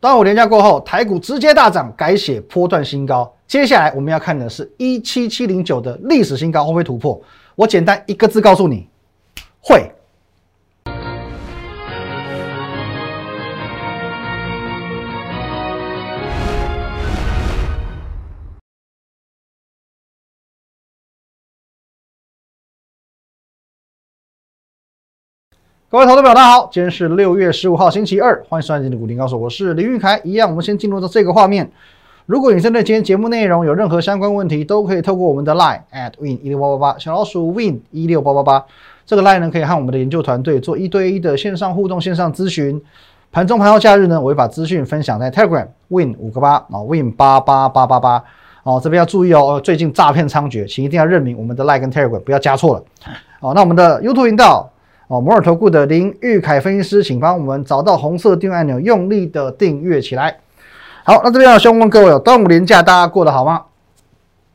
端午连假过后，台股直接大涨，改写波段新高。接下来我们要看的是一七七零九的历史新高会不会突破？我简单一个字告诉你，会。各位投资者，大家好，今天是六月十五号，星期二，欢迎收看今天的股林高手，我是林玉凯。一样，我们先进入到这个画面。如果你针对今天节目内容有任何相关问题，都可以透过我们的 Line at win 一六八八八小老鼠 win 一六八八八这个 Line 呢，可以和我们的研究团队做一对一的线上互动、线上咨询。盘中盘后假日呢，我会把资讯分享在 Telegram win 五个八啊 win 八八八八八哦，这边要注意哦，最近诈骗猖獗，请一定要认明我们的 Line 跟 Telegram，不要加错了。哦，那我们的 YouTube 频道。哦，摩尔投顾的林玉凯分析师，请帮我们找到红色订阅按钮，用力的订阅起来。好，那这边要先问各位，端午连假大家过得好吗？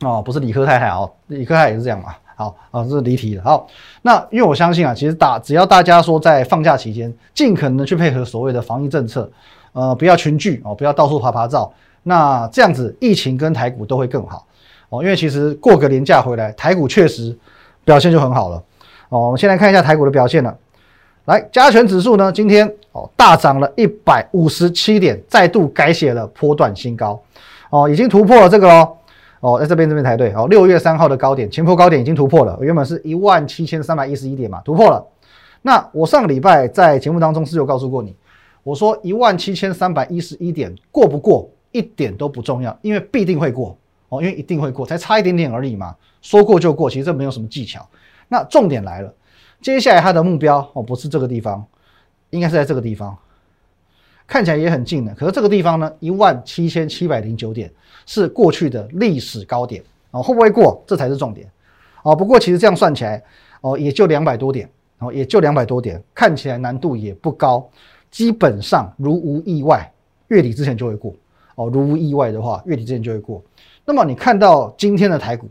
哦，不是理科太太哦，理科太太也是这样嘛。好，啊，这是离题了。好，那因为我相信啊，其实大只要大家说在放假期间，尽可能去配合所谓的防疫政策，呃，不要群聚哦，不要到处爬爬照，那这样子疫情跟台股都会更好哦。因为其实过个年假回来，台股确实表现就很好了。哦，我们先来看一下台股的表现了。来，加权指数呢，今天哦大涨了一百五十七点，再度改写了波段新高。哦，已经突破了这个喽。哦，在这边这边才对。哦，六月三号的高点，前波高点已经突破了，原本是一万七千三百一十一点嘛，突破了。那我上个礼拜在节目当中是有告诉过你，我说一万七千三百一十一点过不过一点都不重要，因为必定会过。哦，因为一定会过，才差一点点而已嘛，说过就过，其实这没有什么技巧。那重点来了，接下来它的目标哦，不是这个地方，应该是在这个地方，看起来也很近的。可是这个地方呢，一万七千七百零九点是过去的历史高点哦，会不会过？这才是重点哦。不过其实这样算起来哦，也就两百多点哦，也就两百多点，看起来难度也不高，基本上如无意外，月底之前就会过哦。如无意外的话，月底之前就会过。那么你看到今天的台股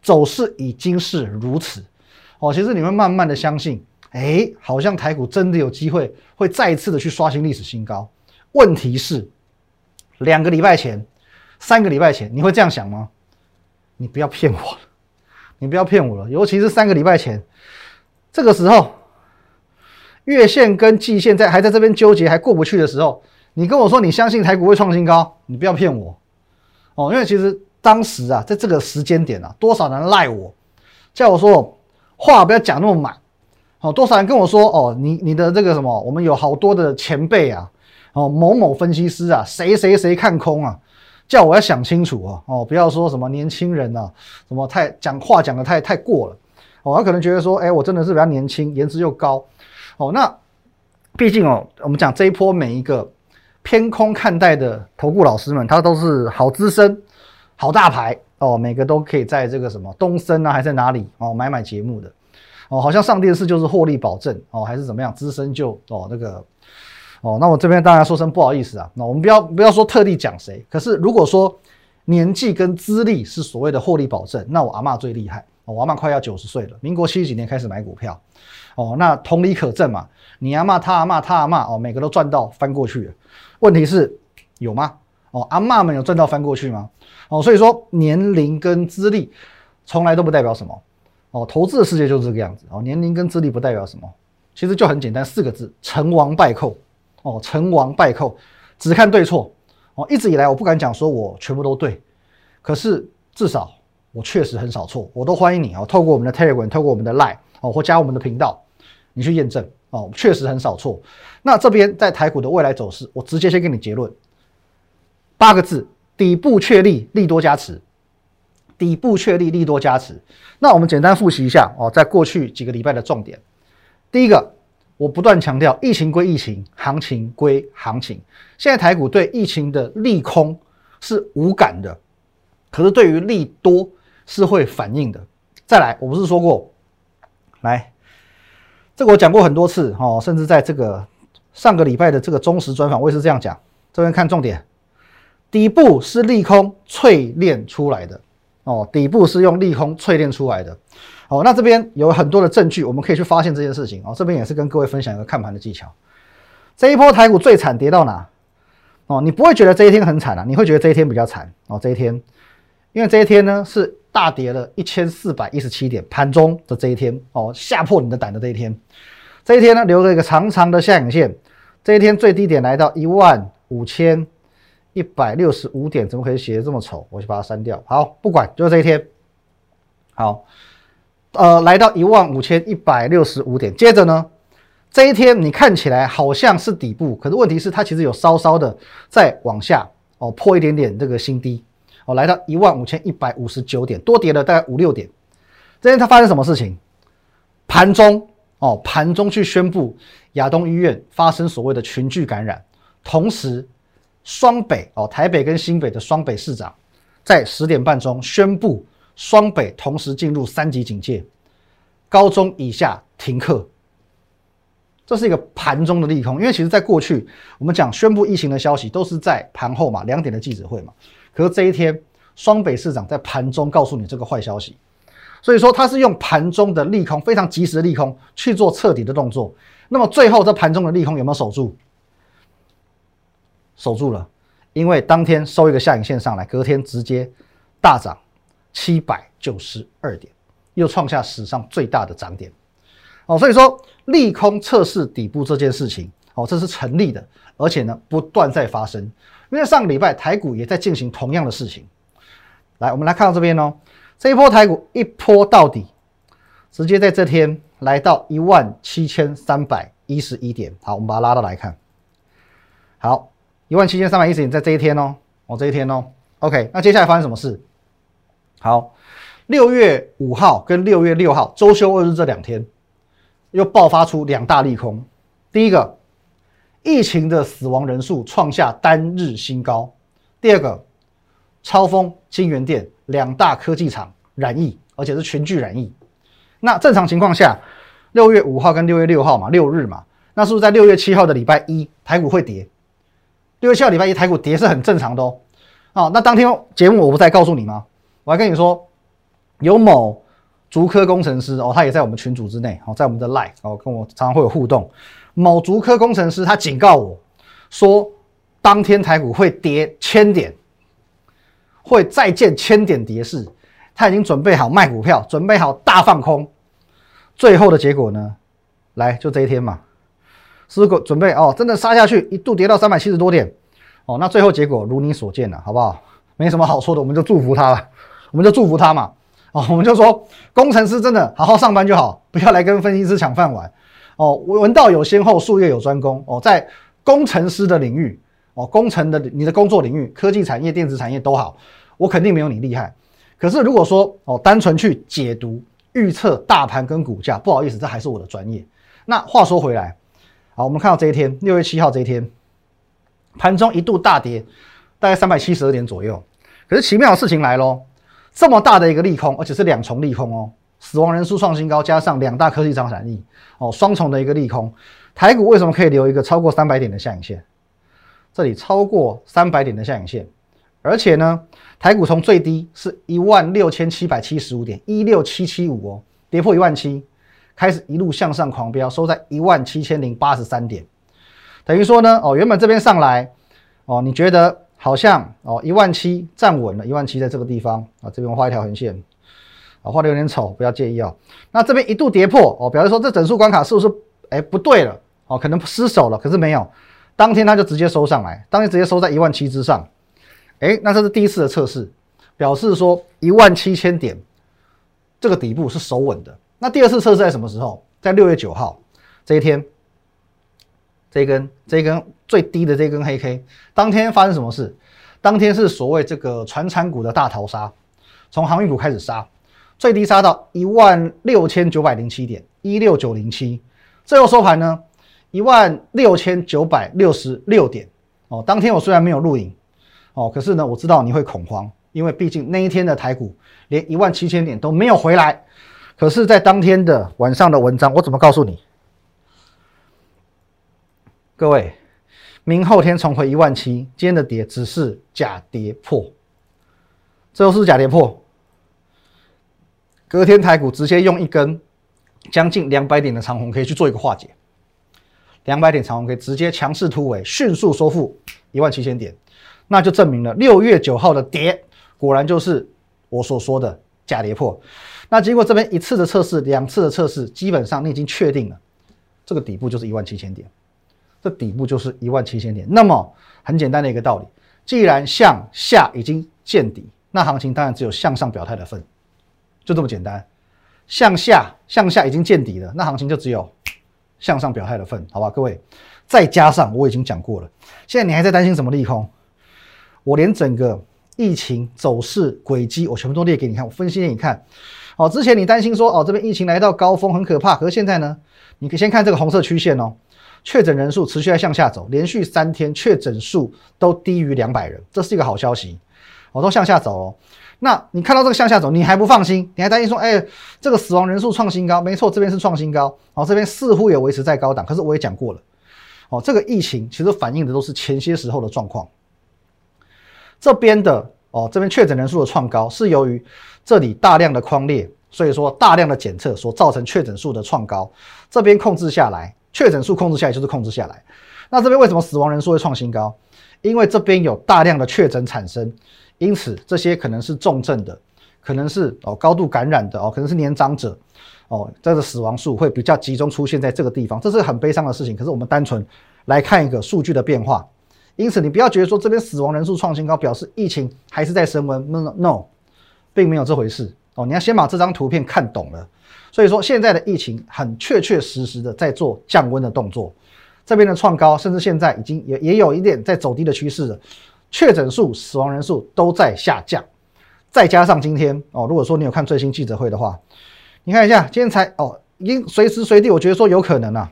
走势已经是如此。哦，其实你会慢慢的相信，哎，好像台股真的有机会会再一次的去刷新历史新高。问题是，两个礼拜前、三个礼拜前，你会这样想吗？你不要骗我了，你不要骗我了。尤其是三个礼拜前，这个时候，月线跟季线在还在这边纠结，还过不去的时候，你跟我说你相信台股会创新高，你不要骗我。哦，因为其实当时啊，在这个时间点啊，多少人赖我，叫我说。话不要讲那么满，哦，多少人跟我说，哦，你你的这个什么，我们有好多的前辈啊，哦，某某分析师啊，谁谁谁看空啊，叫我要想清楚哦，哦，不要说什么年轻人啊，什么太讲话讲的太太过了，哦，他可能觉得说，哎，我真的是比较年轻，颜值又高，哦，那毕竟哦，我们讲这一波每一个偏空看待的投顾老师们，他都是好资深，好大牌。哦，每个都可以在这个什么东森啊，还在哪里哦买买节目的哦，好像上电视就是获利保证哦，还是怎么样？资深就哦那个哦，那我这边当然说声不好意思啊，那我们不要不要说特地讲谁，可是如果说年纪跟资历是所谓的获利保证，那我阿妈最厉害哦，我阿妈快要九十岁了，民国七十几年开始买股票哦，那同理可证嘛，你阿妈他阿妈他阿妈哦，每个都赚到翻过去了，问题是有吗？哦，阿妈们有赚到翻过去吗？哦，所以说年龄跟资历从来都不代表什么。哦，投资的世界就是这个样子。哦，年龄跟资历不代表什么，其实就很简单，四个字：成王败寇。哦，成王败寇，只看对错。哦，一直以来我不敢讲说我全部都对，可是至少我确实很少错。我都欢迎你哦，透过我们的 Telegram，透过我们的 Line，哦，或加我们的频道，你去验证。哦，确实很少错。那这边在台股的未来走势，我直接先给你结论。八个字：底部确立，利多加持。底部确立，利多加持。那我们简单复习一下哦，在过去几个礼拜的重点。第一个，我不断强调，疫情归疫情，行情归行情。现在台股对疫情的利空是无感的，可是对于利多是会反应的。再来，我不是说过，来，这个我讲过很多次哦，甚至在这个上个礼拜的这个忠实专访，我也是这样讲。这边看重点。底部是利空淬炼出来的哦，底部是用利空淬炼出来的哦。那这边有很多的证据，我们可以去发现这件事情哦。这边也是跟各位分享一个看盘的技巧。这一波台股最惨跌到哪？哦，你不会觉得这一天很惨啊，你会觉得这一天比较惨哦。这一天，因为这一天呢是大跌了一千四百一十七点，盘中的这一天哦，吓破你的胆的这一天。这一天呢留了一个长长的下影线，这一天最低点来到一万五千一百六十五点，怎么可以写的这么丑？我去把它删掉。好，不管，就是这一天。好，呃，来到一万五千一百六十五点，接着呢？这一天你看起来好像是底部，可是问题是它其实有稍稍的再往下哦，破一点点这个新低哦，来到一万五千一百五十九点，多跌了大概五六点。这天它发生什么事情？盘中哦，盘中去宣布亚东医院发生所谓的群聚感染，同时双北哦，台北跟新北的双北市长在十点半钟宣布双北同时进入三级警戒，高中以下停课。这是一个盘中的利空，因为其实在过去我们讲宣布疫情的消息都是在盘后嘛，两点的记者会嘛。可是这一天，双北市长在盘中告诉你这个坏消息，所以说他是用盘中的利空，非常及时的利空去做彻底的动作。那么最后这盘中的利空有没有守住？守住了，因为当天收一个下影线上来，隔天直接大涨七百九十二点，又创下史上最大的涨点。哦，所以说利空测试底部这件事情，哦，这是成立的，而且呢不断在发生。因为上个礼拜台股也在进行同样的事情。来，我们来看到这边哦，这一波台股一波到底，直接在这天来到一万七千三百一十一点。好，我们把它拉到来看。好，一万七千三百一十点在这一天哦，哦这一天哦。OK，那接下来发生什么事？好，六月五号跟六月六号周休二日这两天。又爆发出两大利空，第一个，疫情的死亡人数创下单日新高；第二个，超风、金源店两大科技厂染疫，而且是全聚染疫。那正常情况下，六月五号跟六月六号嘛，六日嘛，那是不是在六月七号的礼拜一台股会跌？六月七号礼拜一台股跌是很正常的哦。哦，那当天节目我不再告诉你吗？我还跟你说，有某。竹科工程师哦，他也在我们群组之内哦，在我们的 Live 哦，跟我常常会有互动。某竹科工程师他警告我说，当天台股会跌千点，会再见千点跌势，他已经准备好卖股票，准备好大放空。最后的结果呢？来，就这一天嘛，是果准备哦，真的杀下去，一度跌到三百七十多点哦。那最后结果如你所见了，好不好？没什么好说的，我们就祝福他了，我们就祝福他嘛。哦，我们就说工程师真的好好上班就好，不要来跟分析师抢饭碗。哦，闻道有先后，术业有专攻。哦，在工程师的领域，哦，工程的你的工作领域，科技产业、电子产业都好，我肯定没有你厉害。可是如果说哦，单纯去解读、预测大盘跟股价，不好意思，这还是我的专业。那话说回来，好，我们看到这一天，六月七号这一天，盘中一度大跌，大概三百七十二点左右。可是奇妙的事情来喽。这么大的一个利空，而且是两重利空哦，死亡人数创新高，加上两大科技涨产力哦，双重的一个利空。台股为什么可以留一个超过三百点的下影线？这里超过三百点的下影线，而且呢，台股从最低是一万六千七百七十五点，一六七七五哦，跌破一万七，开始一路向上狂飙，收在一万七千零八十三点，等于说呢，哦，原本这边上来，哦，你觉得？好像哦，一万七站稳了，一万七在这个地方啊，这边画一条横线，啊，画的有点丑，不要介意啊。那这边一度跌破哦，表示说这整数关卡是不是哎不对了哦，可能失手了，可是没有，当天它就直接收上来，当天直接收在一万七之上，哎，那这是第一次的测试，表示说一万七千点这个底部是守稳的。那第二次测试在什么时候？在六月九号这一天。这一根这一根最低的这根黑 K，当天发生什么事？当天是所谓这个船产股的大逃杀，从航运股开始杀，最低杀到一万六千九百零七点一六九零七，最后收盘呢一万六千九百六十六点。哦，当天我虽然没有录影，哦，可是呢我知道你会恐慌，因为毕竟那一天的台股连一万七千点都没有回来。可是，在当天的晚上的文章，我怎么告诉你？各位，明后天重回一万七，今天的跌只是假跌破，这又是假跌破。隔天台股直接用一根将近两百点的长红 K 去做一个化解，两百点长红 K 直接强势突围，迅速收复一万七千点，那就证明了六月九号的跌果然就是我所说的假跌破。那经过这边一次的测试，两次的测试，基本上你已经确定了这个底部就是一万七千点，这底部就是一万七千点。那么很简单的一个道理，既然向下已经见底，那行情当然只有向上表态的份，就这么简单。向下向下已经见底了，那行情就只有向上表态的份，好吧，各位。再加上我已经讲过了，现在你还在担心什么利空？我连整个疫情走势轨迹我全部都列给你看，我分析给你看。哦，之前你担心说哦这边疫情来到高峰很可怕，可是现在呢，你可以先看这个红色曲线哦，确诊人数持续在向下走，连续三天确诊数都低于两百人，这是一个好消息，哦都向下走哦。那你看到这个向下走，你还不放心，你还担心说，哎，这个死亡人数创新高，没错，这边是创新高，哦这边似乎也维持在高档，可是我也讲过了，哦这个疫情其实反映的都是前些时候的状况，这边的。哦，这边确诊人数的创高是由于这里大量的框列，所以说大量的检测所造成确诊数的创高，这边控制下来，确诊数控制下来就是控制下来。那这边为什么死亡人数会创新高？因为这边有大量的确诊产生，因此这些可能是重症的，可能是哦高度感染的哦，可能是年长者哦，这个死亡数会比较集中出现在这个地方，这是很悲伤的事情。可是我们单纯来看一个数据的变化。因此，你不要觉得说这边死亡人数创新高，表示疫情还是在升温。No，并没有这回事哦。你要先把这张图片看懂了。所以说，现在的疫情很确确实实的在做降温的动作。这边的创高，甚至现在已经也也有一点在走低的趋势了。确诊数、死亡人数都在下降。再加上今天哦，如果说你有看最新记者会的话，你看一下今天才哦，已经随时随地，我觉得说有可能啊，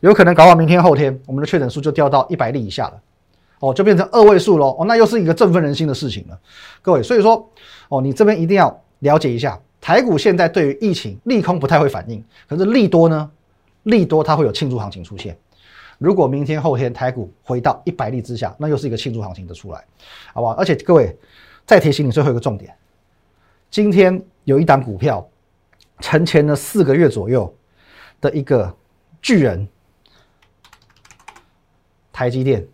有可能搞到明天后天，我们的确诊数就掉到一百例以下了。哦，就变成二位数喽。哦，那又是一个振奋人心的事情了，各位。所以说，哦，你这边一定要了解一下，台股现在对于疫情利空不太会反应，可是利多呢？利多它会有庆祝行情出现。如果明天后天台股回到一百例之下，那又是一个庆祝行情的出来，好不好？而且各位再提醒你最后一个重点，今天有一档股票沉潜了四个月左右的一个巨人，台积电。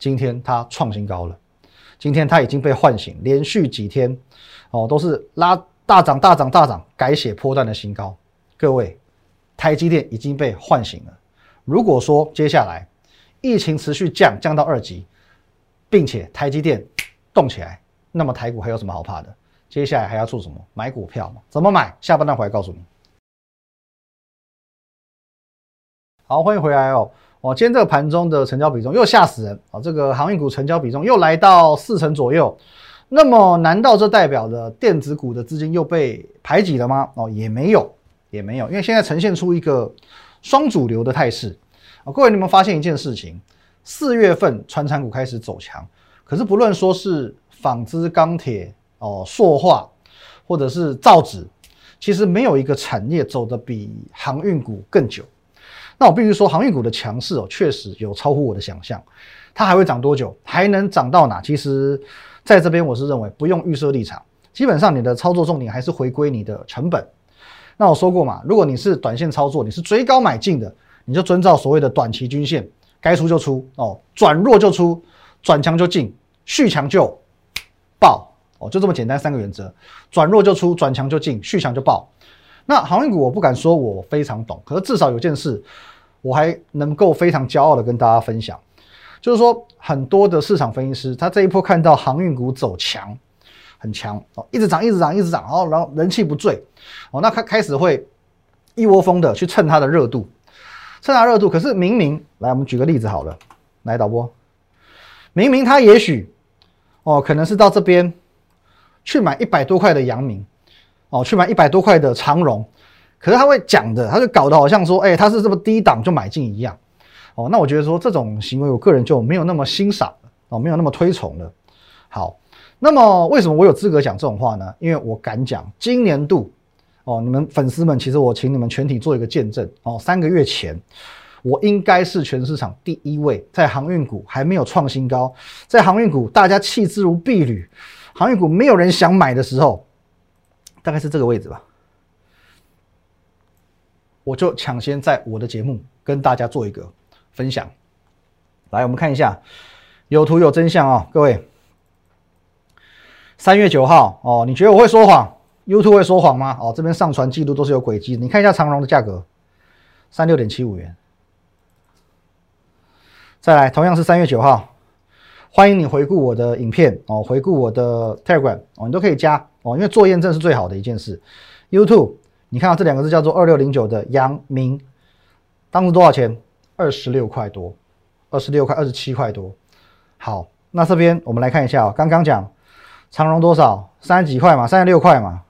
今天它创新高了，今天它已经被唤醒，连续几天哦都是拉大涨大涨大涨，改写波段的新高。各位，台积电已经被唤醒了。如果说接下来疫情持续降降到二级，并且台积电动起来，那么台股还有什么好怕的？接下来还要做什么？买股票嘛？怎么买？下半段回来告诉你。好，欢迎回来哦。哦，今天这个盘中的成交比重又吓死人啊！这个航运股成交比重又来到四成左右，那么难道这代表着电子股的资金又被排挤了吗？哦，也没有，也没有，因为现在呈现出一个双主流的态势啊！各位，你们发现一件事情？四月份船产股开始走强，可是不论说是纺织、钢铁、哦塑化，或者是造纸，其实没有一个产业走得比航运股更久。那我必须说，航运股的强势哦，确实有超乎我的想象。它还会涨多久？还能涨到哪？其实，在这边我是认为不用预设立场，基本上你的操作重点还是回归你的成本。那我说过嘛，如果你是短线操作，你是追高买进的，你就遵照所谓的短期均线，该出就出哦，转弱就出，转强就进，续强就爆哦，就这么简单三个原则：转弱就出，转强就进，续强就爆。那航运股我不敢说我非常懂，可是至少有件事。我还能够非常骄傲的跟大家分享，就是说很多的市场分析师，他这一波看到航运股走强，很强哦，一直涨，一直涨，一直涨，然后然后人气不坠哦，那开开始会一窝蜂的去蹭它的热度，蹭它热度。可是明明来，我们举个例子好了，来导播，明明他也许哦，可能是到这边去买一百多块的阳明，哦，去买一百多块的长荣。可是他会讲的，他就搞得好像说，哎，他是这么低档就买进一样，哦，那我觉得说这种行为，我个人就没有那么欣赏，哦，没有那么推崇了。好，那么为什么我有资格讲这种话呢？因为我敢讲，今年度，哦，你们粉丝们，其实我请你们全体做一个见证，哦，三个月前，我应该是全市场第一位，在航运股还没有创新高，在航运股大家弃之如敝履，航运股没有人想买的时候，大概是这个位置吧。我就抢先在我的节目跟大家做一个分享，来，我们看一下，有图有真相啊，各位。三月九号哦，你觉得我会说谎？YouTube 会说谎吗？哦，这边上传记录都是有轨迹，你看一下长荣的价格，三六点七五元。再来，同样是三月九号，欢迎你回顾我的影片哦，回顾我的 Telegram 哦，你都可以加哦，因为做验证是最好的一件事。YouTube，你看到这两个字叫做二六零九的阳明，当时多少钱？二十六块多，二十六块，二十七块多。好，那这边我们来看一下哦，刚刚讲长荣多少？三十几块嘛，三十六块嘛。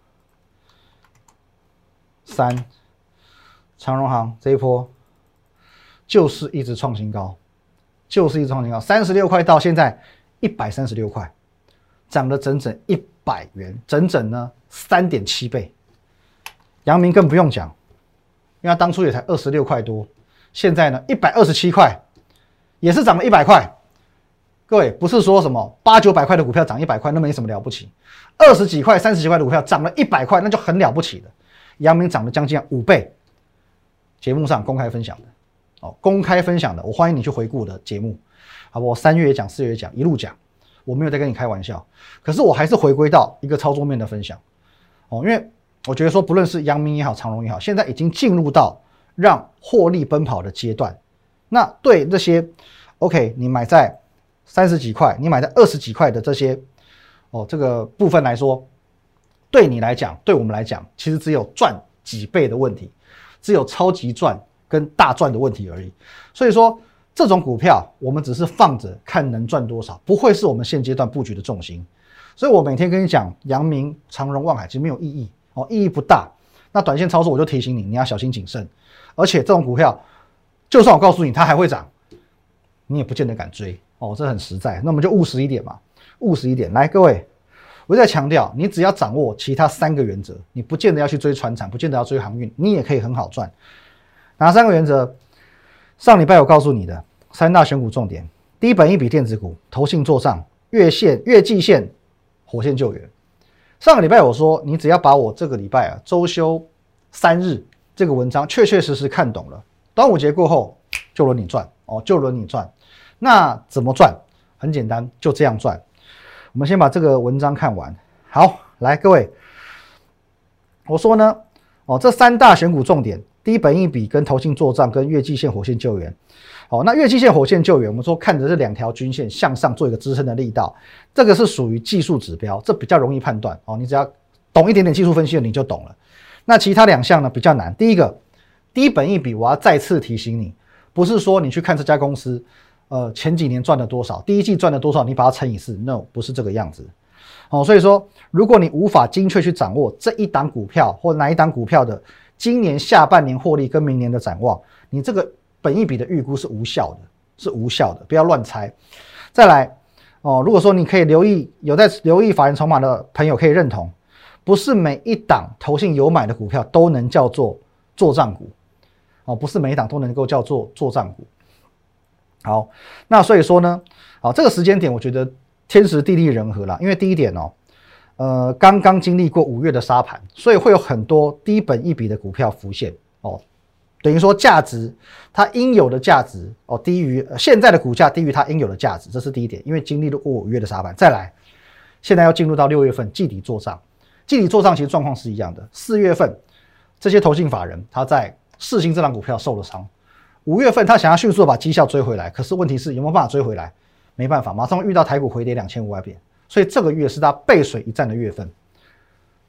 三，长荣行这一波就是一直创新高。就是一直创新高，三十六块到现在一百三十六块，涨了整整一百元，整整呢三点七倍。阳明更不用讲，因为他当初也才二十六块多，现在呢一百二十七块，也是涨了一百块。各位不是说什么八九百块的股票涨一百块那没什么了不起，二十几块、三十几块的股票涨了一百块那就很了不起了。阳明涨了将近五倍，节目上公开分享的。哦，公开分享的，我欢迎你去回顾我的节目，好不？我三月也讲，四月也讲，一路讲，我没有在跟你开玩笑。可是我还是回归到一个操作面的分享，哦，因为我觉得说，不论是阳明也好，长荣也好，现在已经进入到让获利奔跑的阶段。那对这些，OK，你买在三十几块，你买在二十几块的这些，哦，这个部分来说，对你来讲，对我们来讲，其实只有赚几倍的问题，只有超级赚。跟大赚的问题而已，所以说这种股票我们只是放着看能赚多少，不会是我们现阶段布局的重心。所以我每天跟你讲，阳明、长荣、望海其实没有意义哦，意义不大。那短线操作我就提醒你，你要小心谨慎。而且这种股票，就算我告诉你它还会涨，你也不见得敢追哦，这很实在。那我们就务实一点嘛，务实一点。来，各位，我再强调，你只要掌握其他三个原则，你不见得要去追船产，不见得要追航运，你也可以很好赚。哪三个原则？上礼拜我告诉你的三大选股重点：低本一笔电子股、投信做账、月线、月季线、火线救援。上个礼拜我说，你只要把我这个礼拜啊周休三日这个文章确确实实看懂了，端午节过后就轮你赚哦，就轮你赚。那怎么赚？很简单，就这样赚。我们先把这个文章看完。好，来各位，我说呢，哦，这三大选股重点。低本一笔跟投信做账跟月季线火线救援，好，那月季线火线救援，我们说看着这两条均线向上做一个支撑的力道，这个是属于技术指标，这比较容易判断哦。你只要懂一点点技术分析的，你就懂了。那其他两项呢比较难。第一个低本一笔，我要再次提醒你，不是说你去看这家公司，呃，前几年赚了多少，第一季赚了多少，你把它乘以四，no，不是这个样子。哦，所以说，如果你无法精确去掌握这一档股票或哪一档股票的。今年下半年获利跟明年的展望，你这个本一笔的预估是无效的，是无效的，不要乱猜。再来哦，如果说你可以留意有在留意法人筹码的朋友可以认同，不是每一档投信有买的股票都能叫做做账股哦，不是每一档都能够叫做做账股。好，那所以说呢，好这个时间点我觉得天时地利人和啦，因为第一点哦。呃，刚刚经历过五月的沙盘，所以会有很多低本一笔的股票浮现哦，等于说价值它应有的价值哦低于现在的股价低于它应有的价值，这是第一点。因为经历了过五月的沙盘，再来，现在要进入到六月份季底做账，季底做账其实状况是一样的。四月份这些投信法人他在四星这档股票受了伤，五月份他想要迅速把绩效追回来，可是问题是有没有办法追回来？没办法，马上遇到台股回跌两千五百点。所以这个月是他背水一战的月份，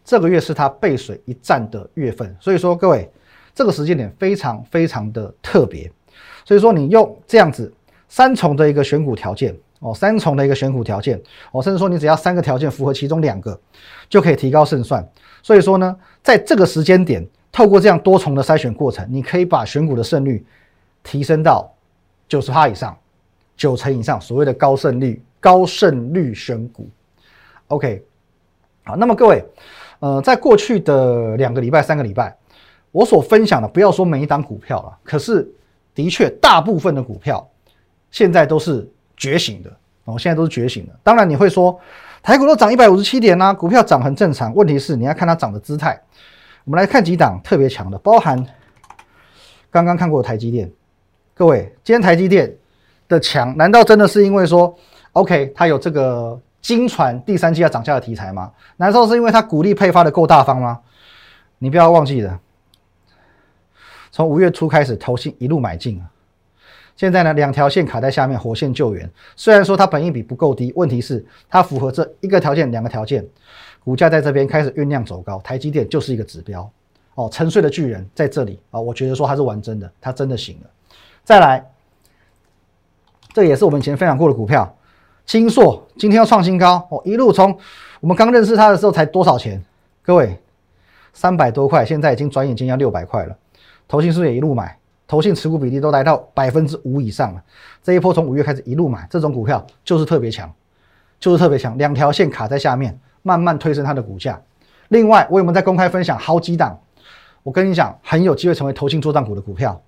这个月是他背水一战的月份。所以说，各位，这个时间点非常非常的特别。所以说，你用这样子三重的一个选股条件哦，三重的一个选股条件哦，甚至说你只要三个条件符合其中两个，就可以提高胜算。所以说呢，在这个时间点，透过这样多重的筛选过程，你可以把选股的胜率提升到九十趴以上，九成以上，所谓的高胜率。高胜率选股，OK，好，那么各位，呃，在过去的两个礼拜、三个礼拜，我所分享的，不要说每一档股票了，可是的确大部分的股票现在都是觉醒的哦，现在都是觉醒的。当然你会说，台股都涨一百五十七点啦，股票涨很正常。问题是你要看它涨的姿态。我们来看几档特别强的，包含刚刚看过的台积电，各位，今天台积电。的强，难道真的是因为说，OK，它有这个金传第三季要涨价的题材吗？难道是因为它股利配发的够大方吗？你不要忘记了，从五月初开始，投信一路买进啊。现在呢，两条线卡在下面，火线救援。虽然说它本益比不够低，问题是它符合这一个条件、两个条件，股价在这边开始酝酿走高。台积电就是一个指标哦，沉睡的巨人在这里啊，我觉得说它是玩真的，它真的醒了。再来，这也是我们以前分享过的股票，金硕今天要创新高哦，一路从我们刚认识它的时候才多少钱？各位，三百多块，现在已经转眼间要六百块了。投信是不是也一路买？投信持股比例都来到百分之五以上了，这一波从五月开始一路买，这种股票就是特别强，就是特别强，两条线卡在下面，慢慢推升它的股价。另外，我有没有在公开分享好几档？我跟你讲，很有机会成为投信做账股的股票。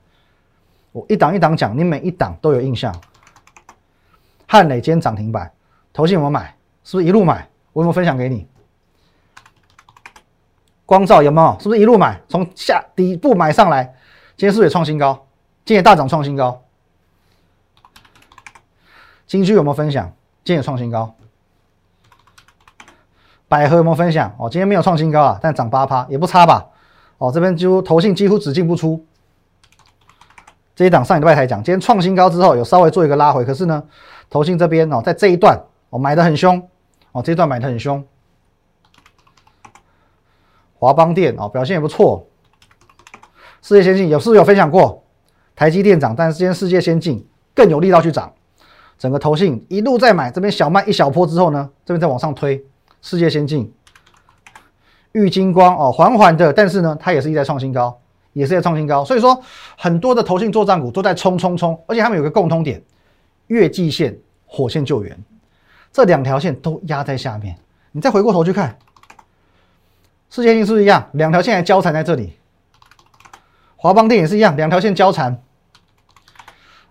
我一档一档讲，你每一档都有印象。汉磊今天涨停板，投信有没有买？是不是一路买？我有没有分享给你？光照有没有？是不是一路买？从下底部买上来？今天是不是也创新高？今天大涨创新高。金居有没有分享？今天也创新高。百合有没有分享？哦，今天没有创新高啊，但涨八趴也不差吧？哦，这边几乎投信几乎只进不出。这一档上礼拜才讲，今天创新高之后有稍微做一个拉回，可是呢，投信这边哦，在这一段哦买的很凶哦，这一段买的很凶。华邦电哦表现也不错。世界先进有是不是有分享过？台积电涨，但是今天世界先进更有力道去涨，整个投信一路在买，这边小卖一小波之后呢，这边再往上推，世界先进、玉金光哦，缓缓的，但是呢，它也是一在创新高，也是在创新高，所以说很多的投信做账股都在冲冲冲，而且他们有个共通点，月季线、火线救援，这两条线都压在下面，你再回过头去看，世界先进是不是一样？两条线还交缠在这里。华邦电也是一样，两条线交缠。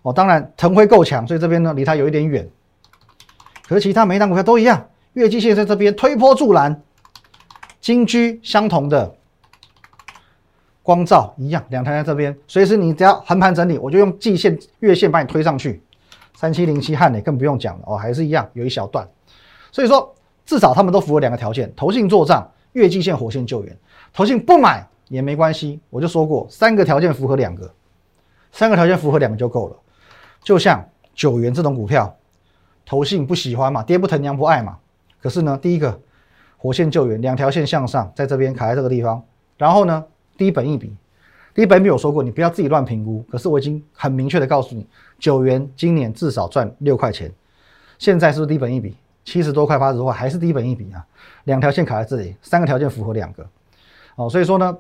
哦，当然腾辉够强，所以这边呢离它有一点远。可是其他每一档股票都一样，月季线在这边推波助澜。金居相同的，光照一样，两条在这边，随时你只要横盘整理，我就用季线、月线把你推上去。三七零七汉磊更不用讲了哦，还是一样有一小段。所以说至少他们都符合两个条件：投信做账，月季线、火线救援。投信不买。也没关系，我就说过，三个条件符合两个，三个条件符合两个就够了。就像九元这种股票，投信不喜欢嘛，爹不疼娘不爱嘛。可是呢，第一个火线救援，两条线向上，在这边卡在这个地方。然后呢，低本一笔低本一笔我说过，你不要自己乱评估。可是我已经很明确的告诉你，九元今年至少赚六块钱。现在是不是低本一笔？七十多块、八十多块，还是低本一笔啊？两条线卡在这里，三个条件符合两个，哦，所以说呢。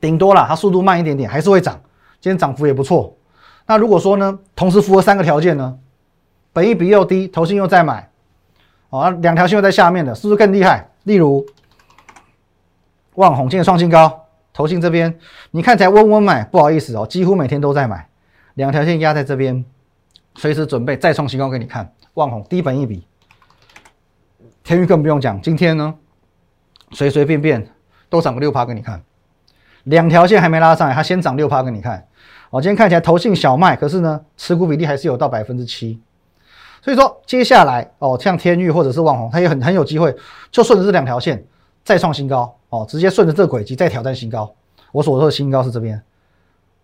顶多了，它速度慢一点点，还是会涨。今天涨幅也不错。那如果说呢，同时符合三个条件呢，本一比又低，投信又在买，哦，两条线又在下面的，是不是更厉害？例如，望宏今天创新高，投信这边你看起来温温买，不好意思哦，几乎每天都在买，两条线压在这边，随时准备再创新高给你看。万宏低本一笔，天宇更不用讲，今天呢，随随便便都涨个六趴给你看。两条线还没拉上来，它先涨六趴给你看。哦，今天看起来投信小麦，可是呢，持股比例还是有到百分之七。所以说，接下来哦，像天域或者是旺宏，它也很很有机会，就顺着这两条线再创新高哦，直接顺着这个轨迹再挑战新高。我所说的新高是这边，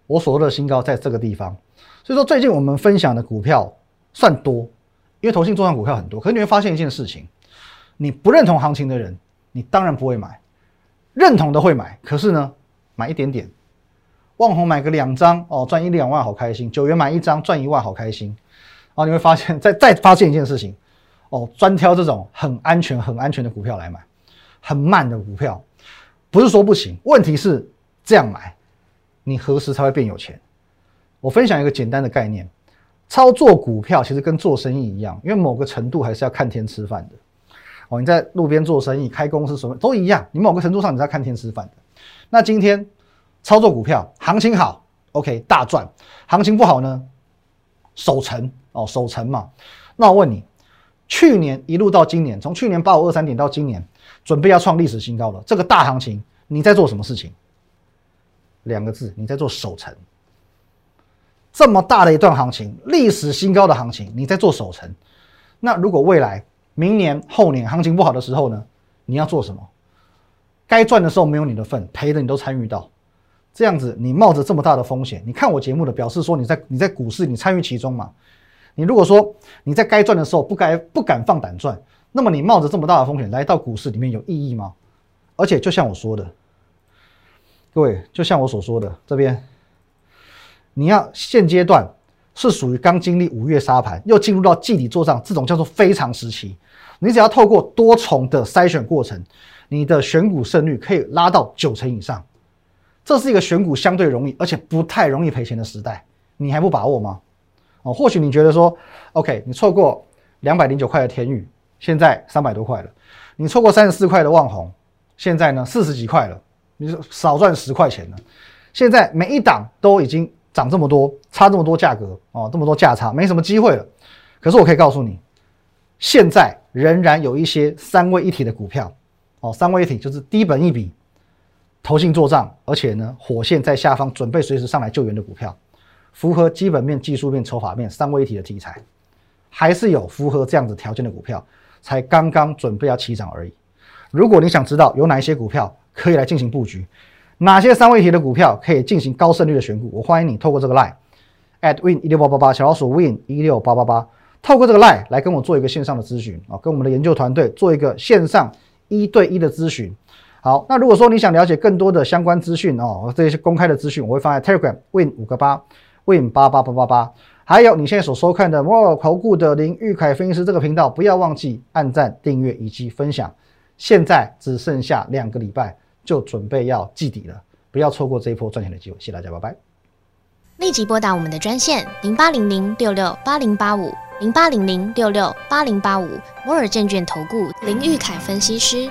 我所说的新高在这个地方。所以说，最近我们分享的股票算多，因为投信做上股票很多。可是你会发现一件事情，你不认同行情的人，你当然不会买；认同的会买。可是呢？买一点点，旺红买个两张哦，赚一两万好开心。九元买一张赚一万好开心。哦，你会发现，再再发现一件事情哦，专挑这种很安全、很安全的股票来买，很慢的股票，不是说不行，问题是这样买，你何时才会变有钱？我分享一个简单的概念，操作股票其实跟做生意一样，因为某个程度还是要看天吃饭的。哦，你在路边做生意、开公司什么都一样，你某个程度上你是要看天吃饭的。那今天操作股票，行情好，OK，大赚；行情不好呢，守成哦，守成嘛。那我问你，去年一路到今年，从去年八五二三点到今年，准备要创历史新高了。这个大行情，你在做什么事情？两个字，你在做守城。这么大的一段行情，历史新高的行情，你在做守城。那如果未来明年后年行情不好的时候呢？你要做什么？该赚的时候没有你的份，赔的你都参与到。这样子，你冒着这么大的风险，你看我节目的表示说你在你在股市你参与其中嘛？你如果说你在该赚的时候不该不敢放胆赚，那么你冒着这么大的风险来到股市里面有意义吗？而且就像我说的，各位就像我所说的，这边你要现阶段是属于刚经历五月沙盘，又进入到季底做账，这种叫做非常时期。你只要透过多重的筛选过程，你的选股胜率可以拉到九成以上。这是一个选股相对容易，而且不太容易赔钱的时代，你还不把握吗？哦，或许你觉得说，OK，你错过两百零九块的天宇，现在三百多块了；你错过三十四块的旺红，现在呢四十几块了，你少赚十块钱了。现在每一档都已经涨这么多，差这么多价格哦，这么多价差，没什么机会了。可是我可以告诉你，现在仍然有一些三位一体的股票哦，三位一体就是低本一笔。投信做账，而且呢，火线在下方，准备随时上来救援的股票，符合基本面、技术面、筹码面三位一体的题材，还是有符合这样子条件的股票，才刚刚准备要起涨而已。如果你想知道有哪一些股票可以来进行布局，哪些三位一体的股票可以进行高胜率的选股，我欢迎你透过这个 line at win 一六八八八小老鼠 win 一六八八八，透过这个 line 来跟我做一个线上的咨询啊，跟我们的研究团队做一个线上一对一的咨询。好，那如果说你想了解更多的相关资讯哦，这些公开的资讯我会放在 Telegram Win 五个八 Win 八八八八八，还有你现在所收看的摩尔投顾的林玉凯分析师这个频道，不要忘记按赞、订阅以及分享。现在只剩下两个礼拜，就准备要季底了，不要错过这一波赚钱的机会。谢谢大家，拜拜。立即拨打我们的专线零八零零六六八零八五零八零零六六八零八五摩尔证券投顾林玉凯分析师。